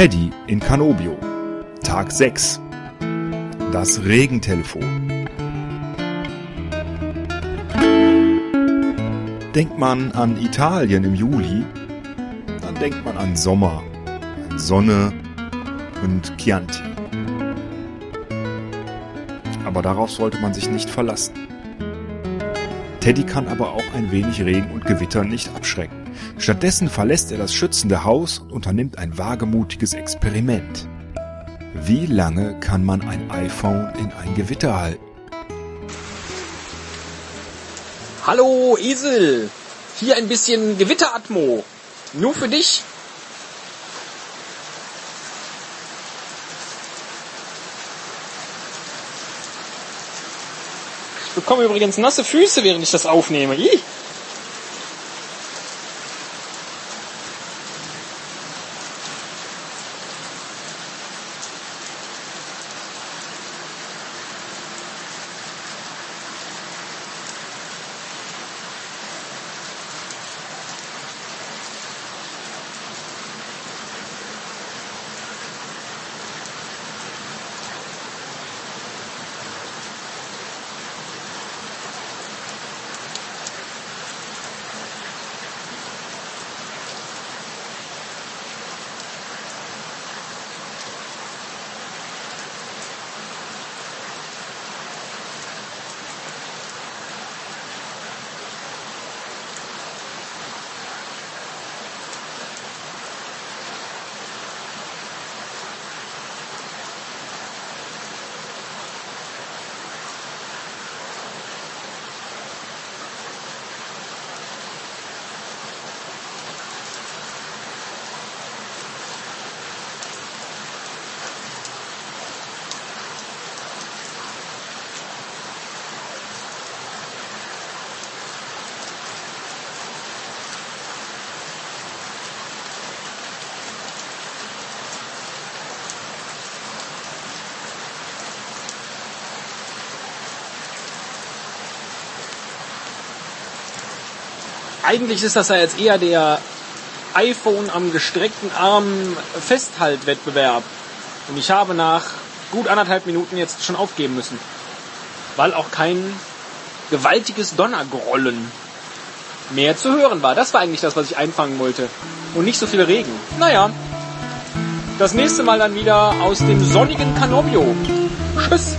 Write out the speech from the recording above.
Teddy in Canobio. Tag 6. Das Regentelefon. Denkt man an Italien im Juli, dann denkt man an Sommer, an Sonne und Chianti. Aber darauf sollte man sich nicht verlassen. Teddy kann aber auch ein wenig Regen und Gewitter nicht abschrecken. Stattdessen verlässt er das schützende Haus und unternimmt ein wagemutiges Experiment. Wie lange kann man ein iPhone in ein Gewitter halten? Hallo Esel, hier ein bisschen Gewitteratmo. Nur für dich. Ich bekomme übrigens nasse Füße, während ich das aufnehme. Ih. Eigentlich ist das ja jetzt eher der iPhone am gestreckten Arm Festhaltwettbewerb. Und ich habe nach gut anderthalb Minuten jetzt schon aufgeben müssen. Weil auch kein gewaltiges Donnergrollen mehr zu hören war. Das war eigentlich das, was ich einfangen wollte. Und nicht so viel Regen. Naja, das nächste Mal dann wieder aus dem sonnigen Canobio. Tschüss.